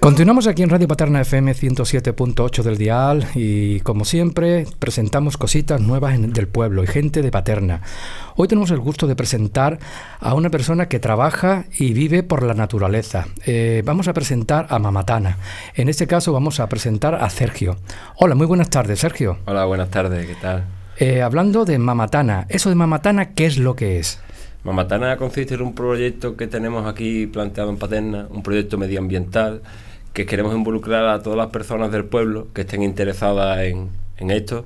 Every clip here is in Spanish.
Continuamos aquí en Radio Paterna FM 107.8 del dial y como siempre presentamos cositas nuevas del pueblo y gente de Paterna. Hoy tenemos el gusto de presentar a una persona que trabaja y vive por la naturaleza. Eh, vamos a presentar a Mamatana. En este caso vamos a presentar a Sergio. Hola, muy buenas tardes, Sergio. Hola, buenas tardes, ¿qué tal? Eh, hablando de Mamatana, eso de Mamatana, ¿qué es lo que es? Mamatana consiste en un proyecto que tenemos aquí planteado en Paterna, un proyecto medioambiental que queremos involucrar a todas las personas del pueblo que estén interesadas en, esto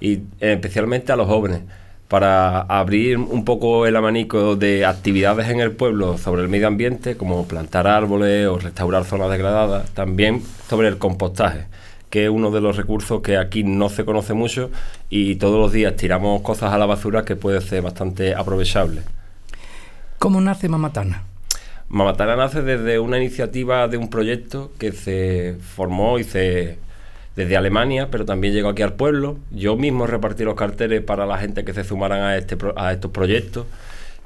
y especialmente a los jóvenes para abrir un poco el abanico de actividades en el pueblo sobre el medio ambiente, como plantar árboles o restaurar zonas degradadas, también sobre el compostaje, que es uno de los recursos que aquí no se conoce mucho y todos los días tiramos cosas a la basura que puede ser bastante aprovechable. ¿Cómo nace Mamatana? Mamatana nace desde una iniciativa de un proyecto que se formó y se desde Alemania, pero también llegó aquí al pueblo. Yo mismo repartí los carteles para la gente que se sumaran a, este, a estos proyectos,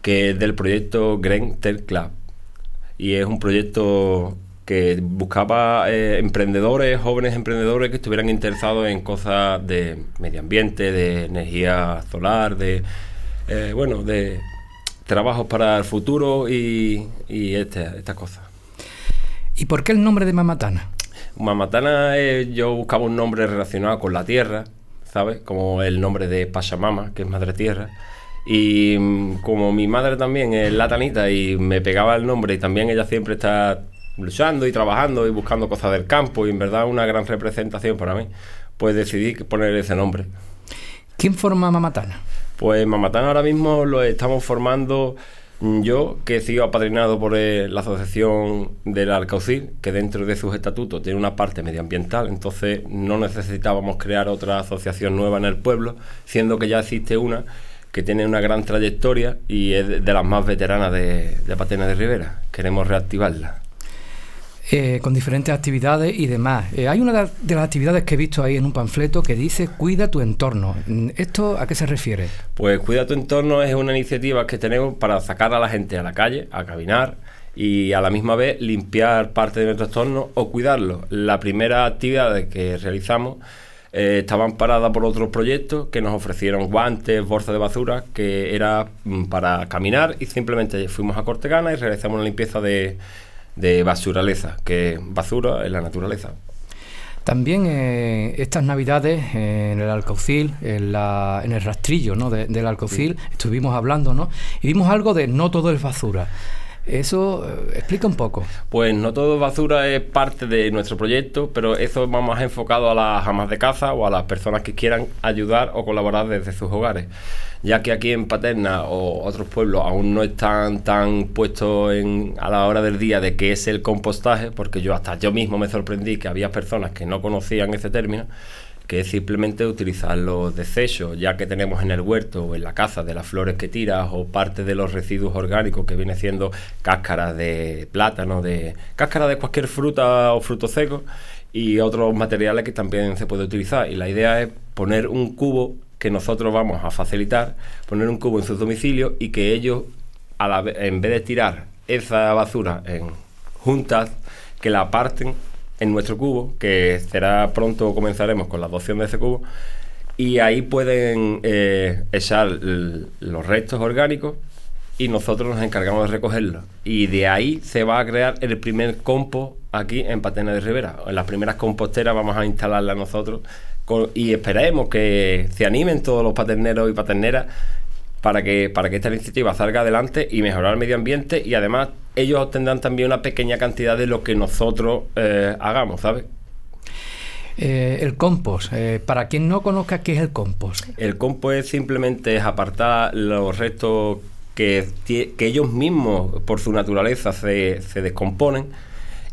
que es del proyecto Green Tech Club. Y es un proyecto que buscaba eh, emprendedores, jóvenes emprendedores que estuvieran interesados en cosas de medio ambiente, de energía solar, de, eh, bueno, de trabajos para el futuro y, y este, estas cosas. ¿Y por qué el nombre de Mamatana? Mamatana yo buscaba un nombre relacionado con la tierra, ¿sabes? Como el nombre de Pachamama, que es madre tierra. Y mm, como mi madre también es latanita y me pegaba el nombre y también ella siempre está luchando y trabajando y buscando cosas del campo y en verdad una gran representación para mí, pues decidí poner ese nombre. ¿Quién forma Mamatana? Pues Mamatán ahora mismo lo estamos formando yo, que he sido apadrinado por eh, la Asociación del Alcaucil, que dentro de sus estatutos tiene una parte medioambiental, entonces no necesitábamos crear otra asociación nueva en el pueblo, siendo que ya existe una que tiene una gran trayectoria y es de las más veteranas de, de Patena de Rivera. Queremos reactivarla. Eh, con diferentes actividades y demás. Eh, hay una de las actividades que he visto ahí en un panfleto que dice Cuida tu entorno. ¿Esto a qué se refiere? Pues Cuida tu entorno es una iniciativa que tenemos para sacar a la gente a la calle, a caminar y a la misma vez limpiar parte de nuestro entorno o cuidarlo. La primera actividad que realizamos eh, estaban paradas por otros proyectos que nos ofrecieron guantes, bolsas de basura, que era mm, para caminar y simplemente fuimos a Cortegana y realizamos una limpieza de de basuraleza, que basura en la naturaleza. También eh, estas navidades en el Alcaucil, en, la, en el rastrillo ¿no? del Alcaucil, estuvimos hablando ¿no? y vimos algo de no todo es basura. Eso eh, explica un poco. Pues no todo basura es parte de nuestro proyecto, pero eso va más enfocado a las amas de casa o a las personas que quieran ayudar o colaborar desde sus hogares ya que aquí en Paterna o otros pueblos aún no están tan puestos en, a la hora del día de qué es el compostaje, porque yo hasta yo mismo me sorprendí que había personas que no conocían ese término, que es simplemente utilizar los desechos, ya que tenemos en el huerto o en la casa de las flores que tiras o parte de los residuos orgánicos que viene siendo cáscaras de plátano, de cáscara de cualquier fruta o fruto seco y otros materiales que también se puede utilizar. Y la idea es poner un cubo que nosotros vamos a facilitar, poner un cubo en su domicilio y que ellos, a la, en vez de tirar esa basura en juntas, que la parten en nuestro cubo, que será pronto comenzaremos con la adopción de ese cubo, y ahí pueden eh, echar los restos orgánicos y nosotros nos encargamos de recogerlos. Y de ahí se va a crear el primer compost aquí en Patena de Rivera. En las primeras composteras vamos a instalarla nosotros y esperemos que se animen todos los paterneros y paterneras para que, para que esta iniciativa salga adelante y mejorar el medio ambiente y además ellos obtendrán también una pequeña cantidad de lo que nosotros eh, hagamos, ¿sabes? Eh, el compost, eh, para quien no conozca qué es el compost. El compost es simplemente apartar los restos que, que ellos mismos, por su naturaleza, se, se descomponen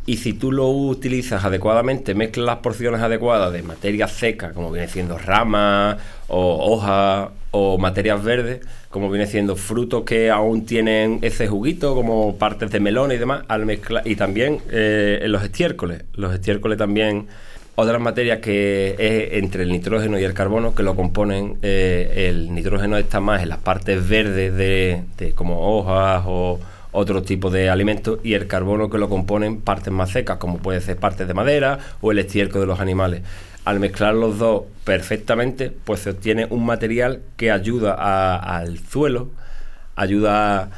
y si tú lo utilizas adecuadamente, mezclas las porciones adecuadas de materia seca, como viene siendo ramas o hojas o materias verdes, como viene siendo frutos que aún tienen ese juguito, como partes de melón y demás, al mezclar, y también eh, en los estiércoles. Los estiércoles también, otras materias que es entre el nitrógeno y el carbono que lo componen, eh, el nitrógeno está más en las partes verdes de, de como hojas o otro tipo de alimentos y el carbono que lo componen partes más secas, como puede ser partes de madera o el estiércol de los animales. Al mezclar los dos perfectamente, pues se obtiene un material que ayuda al suelo, ayuda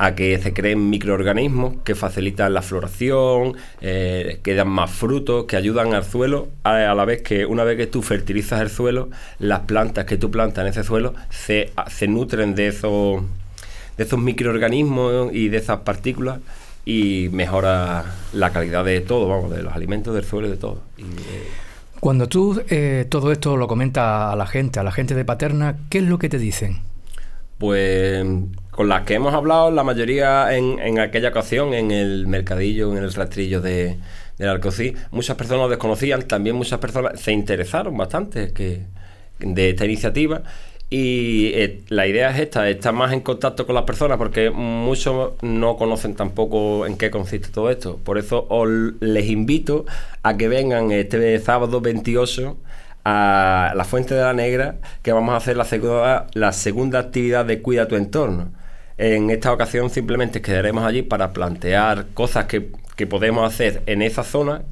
a que se creen microorganismos que facilitan la floración, eh, que dan más frutos, que ayudan al suelo, a, la vez que una vez que tú fertilizas el suelo, las plantas que tú plantas en ese suelo se, se nutren de esos, de esos microorganismos y de esas partículas y mejora la calidad de todo, vamos, de los alimentos, del suelo y de todo. Eh, Cuando tú eh, todo esto lo comentas a la gente, a la gente de Paterna, ¿qué es lo que te dicen? Pues con las que hemos hablado, la mayoría en, en aquella ocasión, en el mercadillo, en el rastrillo de, del Alcocí, muchas personas lo desconocían, también muchas personas se interesaron bastante que, de esta iniciativa. Y eh, la idea es esta, estar más en contacto con las personas porque muchos no conocen tampoco en qué consiste todo esto. Por eso os les invito a que vengan este sábado 28 a la Fuente de la Negra, que vamos a hacer la segunda, la segunda actividad de Cuida tu entorno. En esta ocasión simplemente quedaremos allí para plantear cosas que, podemos hacer en esa zona,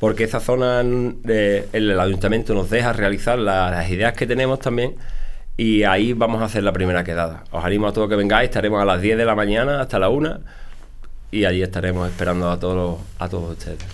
porque esa zona eh, el ayuntamiento nos deja realizar las ideas que tenemos también y ahí vamos a hacer la primera quedada. Os animo a todos que vengáis, estaremos a las 10 de la mañana hasta la 1 y allí estaremos esperando a todos, a todos ustedes.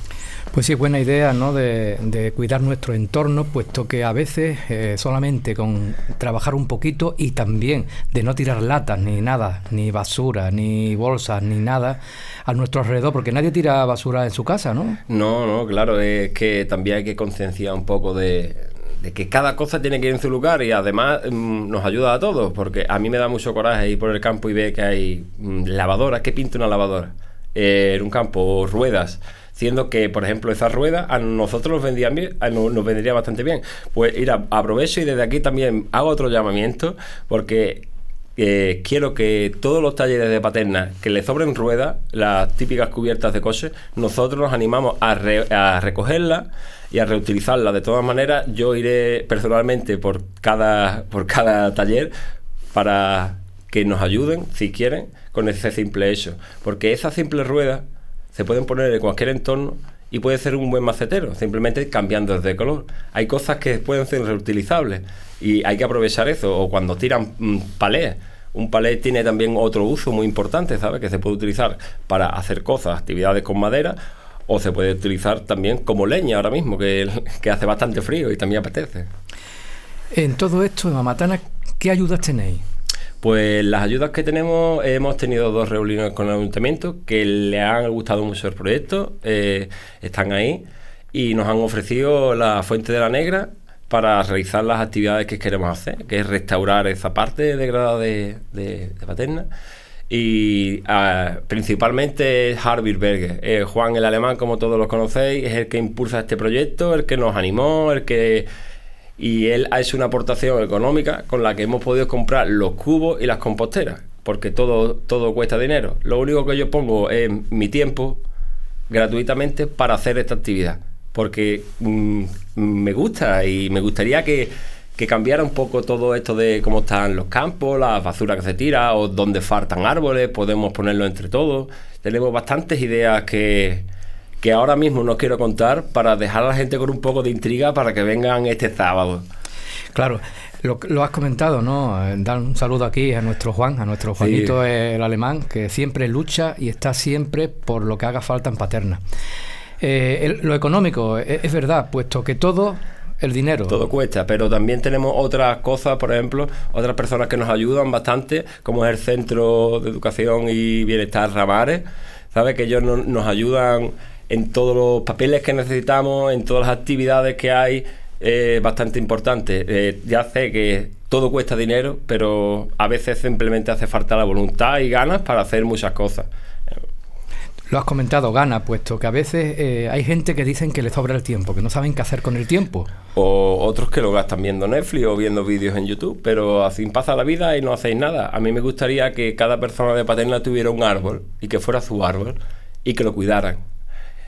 Pues sí, es buena idea ¿no? de, cuidar nuestro entorno, puesto que a veces eh, solamente con trabajar un poquito y también de no tirar latas ni nada, ni basura, ni bolsas, ni nada a nuestro alrededor, porque nadie tira basura en su casa, ¿no? No, no, claro, es que también hay que concienciar un poco de, que cada cosa tiene que ir en su lugar y además mm, nos ayuda a todos, porque a mí me da mucho coraje ir por el campo y ver que hay mm, lavadoras, ¿qué pinta una lavadora? Eh, en un campo, ruedas siendo que, por ejemplo, esa rueda a nosotros nos, vendían bien, nos, vendría bastante bien. Pues ir aprovecho y desde aquí también hago otro llamamiento porque quiero que todos los talleres de paterna que le sobren ruedas, las típicas cubiertas de coche, nosotros nos animamos a, a recogerlas y a reutilizarlas. De todas maneras, yo iré personalmente por cada, por cada taller para que nos ayuden, si quieren, con ese simple hecho. Porque esa simple rueda se pueden poner en cualquier entorno y puede ser un buen macetero, simplemente cambiando de color. Hay cosas que pueden ser reutilizables y hay que aprovechar eso. O cuando tiran mm, palés. Un palé tiene también otro uso muy importante, ¿sabes? Que se puede utilizar para hacer cosas, actividades con madera, o se puede utilizar también como leña ahora mismo, que, que hace bastante frío y también apetece. En todo esto, en Mamatana, ¿qué ayudas tenéis? Pues las ayudas que tenemos, hemos tenido dos reuniones con el ayuntamiento que le han gustado mucho el proyecto, eh, están ahí y nos han ofrecido la Fuente de la Negra para realizar las actividades que queremos hacer, que es restaurar esa parte degradada de, de, Paterna. Y ah, principalmente Harvey Berger. Eh, Juan el Alemán, como todos lo conocéis, es el que impulsa este proyecto, el que nos animó, el que y él ha hecho una aportación económica con la que hemos podido comprar los cubos y las composteras, porque todo, todo cuesta dinero. Lo único que yo pongo es mi tiempo gratuitamente para hacer esta actividad, porque mm, me gusta y me gustaría que, que cambiara un poco todo esto de cómo están los campos, la basura que se tira o dónde faltan árboles, podemos ponerlo entre todos. Tenemos bastantes ideas que, que ahora mismo no quiero contar para dejar a la gente con un poco de intriga para que vengan este sábado. Claro, lo, has comentado, ¿no? Dar un saludo aquí a nuestro Juan, a nuestro Juanito el alemán, que siempre lucha y está siempre por lo que haga falta en Paterna. Eh, lo económico, es, es, verdad, puesto que todo, el dinero. Todo cuesta, pero también tenemos otras cosas, por ejemplo, otras personas que nos ayudan bastante, como es el Centro de Educación y Bienestar Ramares, ¿sabes? Que ellos nos ayudan en todos los papeles que necesitamos, en todas las actividades que hay, es bastante importante. Eh, ya sé que todo cuesta dinero, pero a veces simplemente hace falta la voluntad y ganas para hacer muchas cosas. Lo has comentado, gana, puesto que a veces eh, hay gente que dicen que le sobra el tiempo, que no saben qué hacer con el tiempo. O otros que lo gastan viendo Netflix o viendo vídeos en YouTube, pero así pasa la vida y no hacéis nada. A mí me gustaría que cada persona de Paterna tuviera un árbol y que fuera su árbol y que lo cuidaran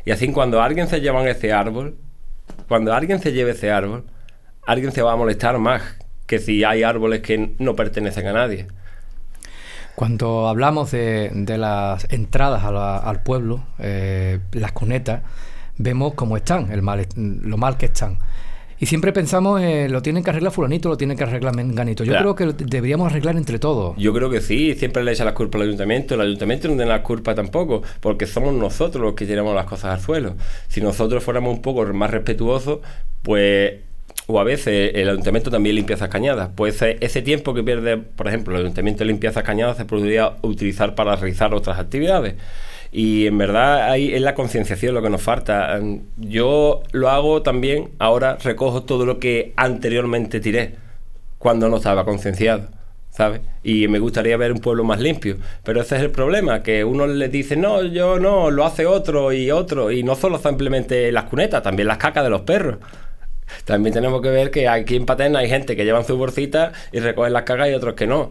y así cuando alguien se lleva ese árbol, cuando alguien se lleve ese árbol, alguien se va a molestar más que si hay árboles que no pertenecen a nadie. Cuando hablamos de, las entradas al pueblo, eh, las cunetas, vemos cómo están, el mal, lo mal que están. Y siempre pensamos, eh, lo tienen que arreglar fulanito, lo tienen que arreglar menganito. Yo creo que deberíamos arreglar entre todos. Yo creo que sí, siempre le echa las culpas al ayuntamiento. El ayuntamiento no tiene la culpa tampoco, porque somos nosotros los que tiramos las cosas al suelo. Si nosotros fuéramos un poco más respetuosos, pues o a veces el ayuntamiento también limpia esas cañadas. Pues ese tiempo que pierde, por ejemplo, el ayuntamiento limpia esas cañadas se podría utilizar para realizar otras actividades. Y en verdad ahí es la concienciación lo que nos falta. Yo lo hago también, ahora recojo todo lo que anteriormente tiré, cuando no estaba concienciado. ¿sabes? Y me gustaría ver un pueblo más limpio. Pero ese es el problema, que uno le dice, no, yo no, lo hace otro y otro. Y no solo simplemente las cunetas, también las cacas de los perros. También tenemos que ver que aquí en Paterna hay gente que llevan su bolsita y recogen las cagas y otros que no.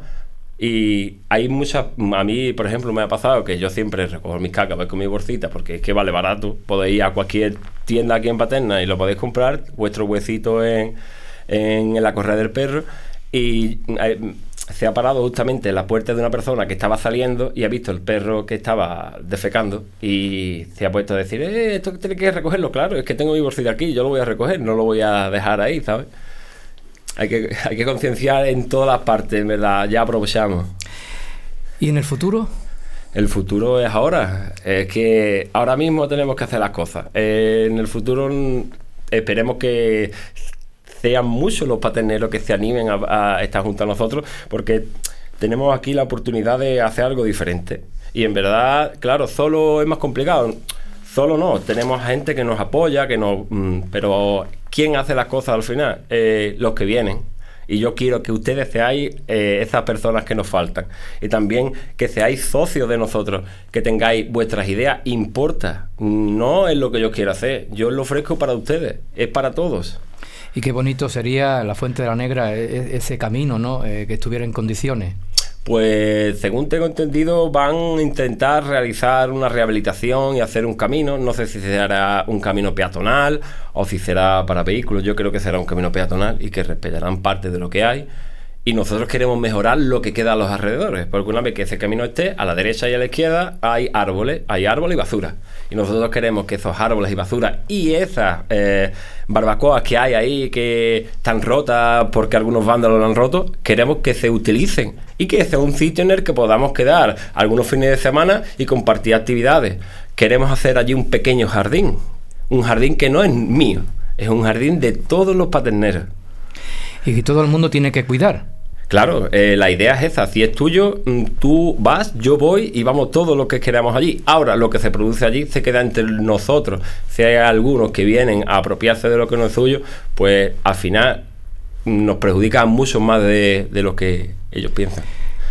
Y hay muchas, a mí, por ejemplo, me ha pasado que yo siempre recojo mis cacas, voy con mi bolsita, porque es que vale barato. Podéis ir a cualquier tienda aquí en Paterna y lo podéis comprar, vuestro huesito en, en la correa del perro. Y eh, se ha parado justamente en la puerta de una persona que estaba saliendo y ha visto el perro que estaba defecando y se ha puesto a decir, eh, esto tiene que recogerlo, claro, es que tengo mi bolsita aquí, yo lo voy a recoger, no lo voy a dejar ahí, ¿sabes? Hay que, hay que concienciar en todas las partes, ¿verdad? Ya aprovechamos. ¿Y en el futuro? El futuro es ahora. Es que ahora mismo tenemos que hacer las cosas. Eh, en el futuro esperemos que sean muchos los paterneros que se animen a, a, estar junto a nosotros, porque tenemos aquí la oportunidad de hacer algo diferente. Y en verdad, claro, solo es más complicado. Solo no, tenemos gente que nos apoya, que nos, mm, pero ¿quién hace las cosas al final? Eh, los que vienen. Y yo quiero que ustedes seáis eh, esas personas que nos faltan. Y también que seáis socios de nosotros, que tengáis vuestras ideas. Importa, no es lo que yo quiero hacer. Yo lo ofrezco para ustedes, es para todos. Y qué bonito sería la Fuente de la Negra, e, e, ese camino, ¿no? Eh, que estuviera en condiciones. Pues según tengo entendido van a intentar realizar una rehabilitación y hacer un camino. No sé si será un camino peatonal o si será para vehículos. Yo creo que será un camino peatonal y que respetarán parte de lo que hay y nosotros queremos mejorar lo que queda a los alrededores, porque una vez que ese camino esté, a la derecha y a la izquierda hay árboles, hay árboles y basura. Y nosotros queremos que esos árboles y basura y esas eh, barbacoas que hay ahí, que están rotas porque algunos vándalos lo han roto, queremos que se utilicen y que sea un sitio en el que podamos quedar algunos fines de semana y compartir actividades. Queremos hacer allí un pequeño jardín, un jardín que no es mío, es un jardín de todos los paterneros. Y que todo el mundo tiene que cuidar. Claro, eh, la idea es esa. Si es tuyo, mm, tú vas, yo voy y vamos todos los que queramos allí. Ahora, lo que se produce allí se queda entre nosotros. Si hay algunos que vienen a apropiarse de lo que no es suyo, pues al final nos perjudica mucho más de, lo que ellos piensan.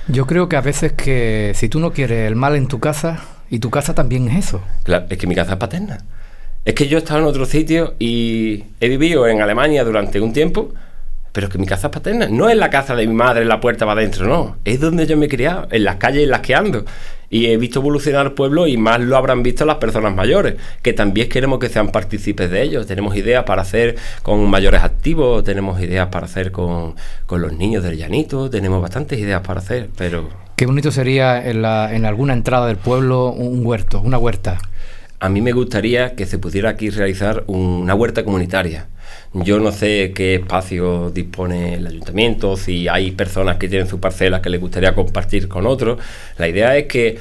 Yo creo que a veces que si tú no quieres el mal en tu casa, y tu casa también es eso. Claro, es que mi casa es paterna. Es que yo he estado en otro sitio y he vivido en Alemania durante un tiempo pero que mi casa es paterna. No es la casa de mi madre, en la puerta va adentro, no. Es donde yo me he criado, en las calles en las que ando. Y he visto evolucionar el pueblo y más lo habrán visto las personas mayores, que también queremos que sean partícipes de ellos. Tenemos ideas para hacer con mayores activos, tenemos ideas para hacer con, los niños del llanito, tenemos bastantes ideas para hacer, pero... Qué bonito sería en, la, en alguna entrada del pueblo un huerto, una huerta. A mí me gustaría que se pudiera aquí realizar una huerta comunitaria yo no sé qué espacio dispone el ayuntamiento, si hay personas que tienen su parcela que les gustaría compartir con otros. La idea es que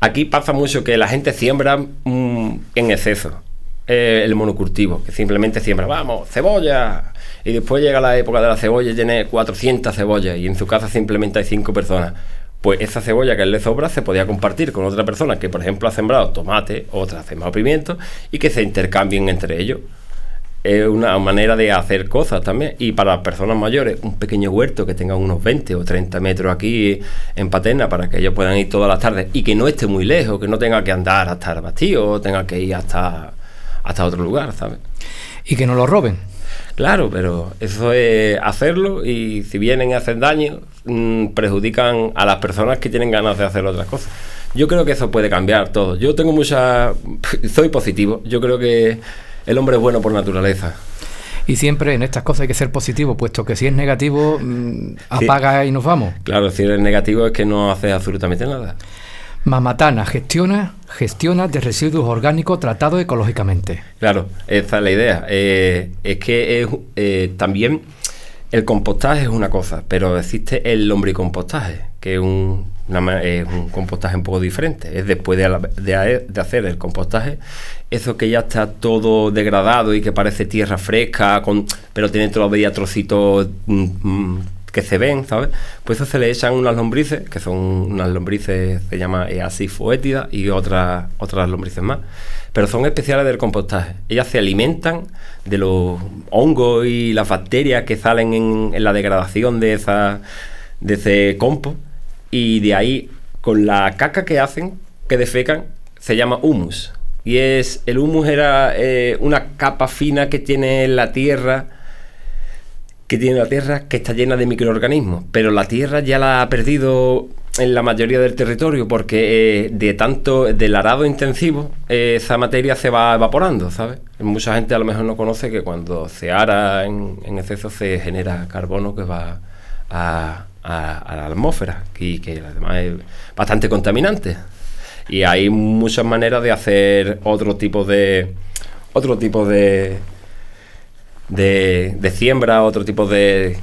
aquí pasa mucho que la gente siembra mm, en exceso eh, el monocultivo, que simplemente siembra, vamos, cebolla. Y después llega la época de la cebolla y tiene 400 cebollas y en su casa simplemente hay 5 personas pues esa cebolla que le sobra se podía compartir con otra persona que, por ejemplo, ha sembrado tomate, otra ha sembrado pimiento y que se intercambien entre ellos es una manera de hacer cosas también. Y para las personas mayores, un pequeño huerto que tenga unos 20 o 30 metros aquí en Paterna para que ellos puedan ir todas las tardes y que no esté muy lejos, que no tenga que andar hasta el Bastío o tenga que ir hasta, hasta otro lugar, ¿sabes? Y que no lo roben. Claro, pero eso es hacerlo y si vienen y hacen daño, mm, perjudican a las personas que tienen ganas de hacer otras cosas. Yo creo que eso puede cambiar todo. Yo tengo mucha... Soy positivo. Yo creo que el hombre es bueno por naturaleza. Y siempre en estas cosas hay que ser positivo, puesto que si es negativo, mm, apaga y nos vamos. Claro, si es negativo es que no haces absolutamente nada. Mamatana gestiona, gestiona de residuos orgánicos tratados ecológicamente. Claro, esa es la idea. Eh, es que eh, también el compostaje es una cosa, pero existe el lombricompostaje, que es un, un compostaje un poco diferente. Es después de, hacer el compostaje, eso que ya está todo degradado y que parece tierra fresca, pero tiene todavía trocitos mm, mm, que se ven, ¿sabes? Pues eso se le echan unas lombrices, que son unas lombrices, se llama easifoétida y otras, otras lombrices más. Pero son especiales del compostaje. Ellas se alimentan de los hongos y las bacterias que salen en, la degradación de, esa, de ese compost. Y de ahí, con la caca que hacen, que defecan, se llama humus. Y es, el humus era eh, una capa fina que tiene la tierra que tiene la Tierra que está llena de microorganismos, pero la Tierra ya la ha perdido en la mayoría del territorio porque eh, de tanto del arado intensivo eh, esa materia se va evaporando, ¿sabes? Mucha gente a lo mejor no conoce que cuando se ara en, exceso se genera carbono que va a, la atmósfera y que además es bastante contaminante. Y hay muchas maneras de hacer otro tipo de otro tipo de de, de siembra, otro tipo de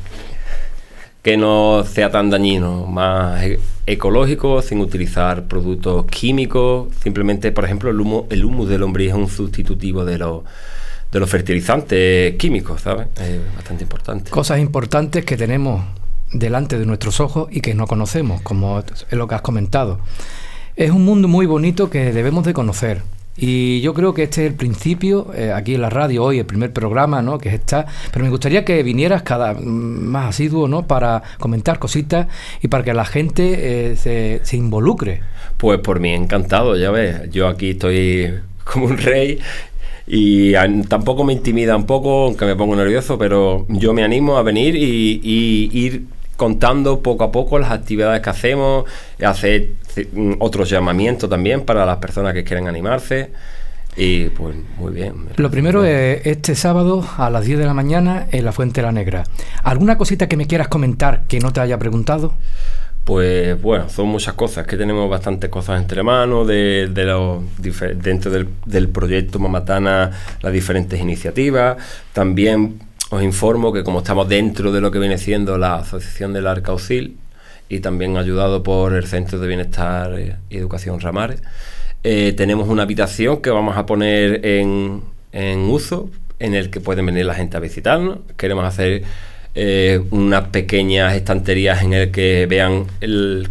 que no sea tan dañino, más e, ecológico, sin utilizar productos químicos. Simplemente, por ejemplo, el, humo, el humus del hombre es un sustitutivo de los de los fertilizantes químicos, ¿sabes? Es bastante importante. Cosas importantes que tenemos delante de nuestros ojos y que no conocemos, como es lo que has comentado. Es un mundo muy bonito que debemos de conocer. Y yo creo que este es el principio, eh, aquí en la radio hoy, el primer programa, ¿no? Que está. Pero me gustaría que vinieras cada mm, más asiduo, ¿no? Para comentar cositas y para que la gente eh, se, se, involucre. Pues por mí encantado, ya ves. Yo aquí estoy como un rey y tampoco me intimida un poco, aunque me pongo nervioso, pero yo me animo a venir y, y ir contando poco a poco las actividades que hacemos, hacer mm, otros llamamientos también para las personas que quieren animarse. Y pues muy bien. Lo primero es este sábado a las 10 de la mañana en la Fuente de la Negra. ¿Alguna cosita que me quieras comentar que no te haya preguntado? Pues bueno, son muchas cosas, que tenemos bastantes cosas entre manos, de, de los, dentro del, del proyecto Mamatana, las diferentes iniciativas. También os informo que como estamos dentro de lo que viene siendo la Asociación del Arcaucil y también ayudado por el Centro de Bienestar y Educación Ramares, eh, tenemos una habitación que vamos a poner en, uso, en el que pueden venir la gente a visitarnos. Queremos hacer eh, unas pequeñas estanterías en el que vean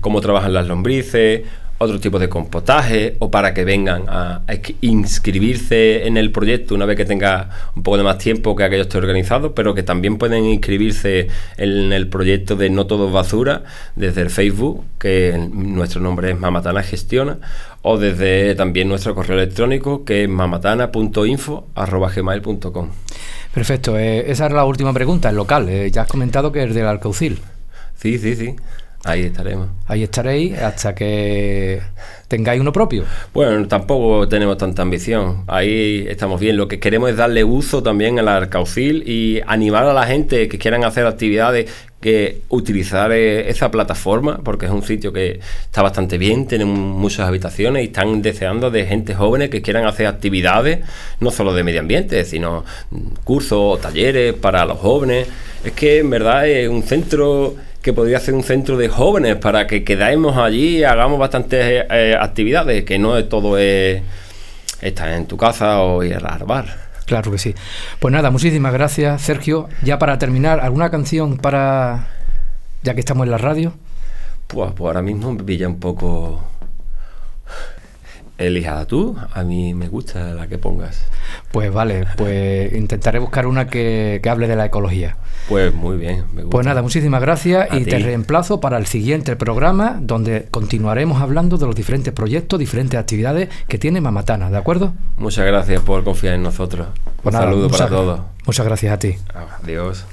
cómo trabajan las lombrices, otro tipo de compostaje o para que vengan a, inscribirse en el proyecto una vez que tenga un poco de más tiempo que aquello esté organizado, pero que también pueden inscribirse en el proyecto de No Todo Basura desde el Facebook, que nuestro nombre es Mamatana Gestiona, o desde también nuestro correo electrónico que es mamatana.info.gmail.com. Perfecto, eh, esa es la última pregunta, el local. Eh, ya has comentado que es del Alcaucil. Sí, sí, sí. Ahí estaremos. Ahí estaréis hasta que tengáis uno propio. Bueno, tampoco tenemos tanta ambición. Ahí estamos bien. Lo que queremos es darle uso también al arcaucil y animar a la gente que quieran hacer actividades que utilizar eh, esa plataforma, porque es un sitio que está bastante bien, tiene muchas habitaciones y están deseando de gente joven que quieran hacer actividades, no solo de medio ambiente, sino cursos o talleres para los jóvenes. Es que en verdad es un centro que podría ser un centro de jóvenes para que quedemos allí y hagamos bastantes eh, actividades, que no es todo es estar en tu casa o ir al bar. Claro que sí. Pues nada, muchísimas gracias, Sergio. Ya para terminar, ¿alguna canción para. ya que estamos en la radio? Pues, pues ahora mismo me pilla un poco Elija tú, a mí me gusta la que pongas. Pues vale, pues intentaré buscar una que, hable de la ecología. Pues muy bien, me gusta. Pues nada, muchísimas gracias y te reemplazo para el siguiente programa donde continuaremos hablando de los diferentes proyectos, diferentes actividades que tiene Mamatana, ¿de acuerdo? Muchas gracias por confiar en nosotros. Pues Un saludo para todos. Muchas gracias a ti. Adiós.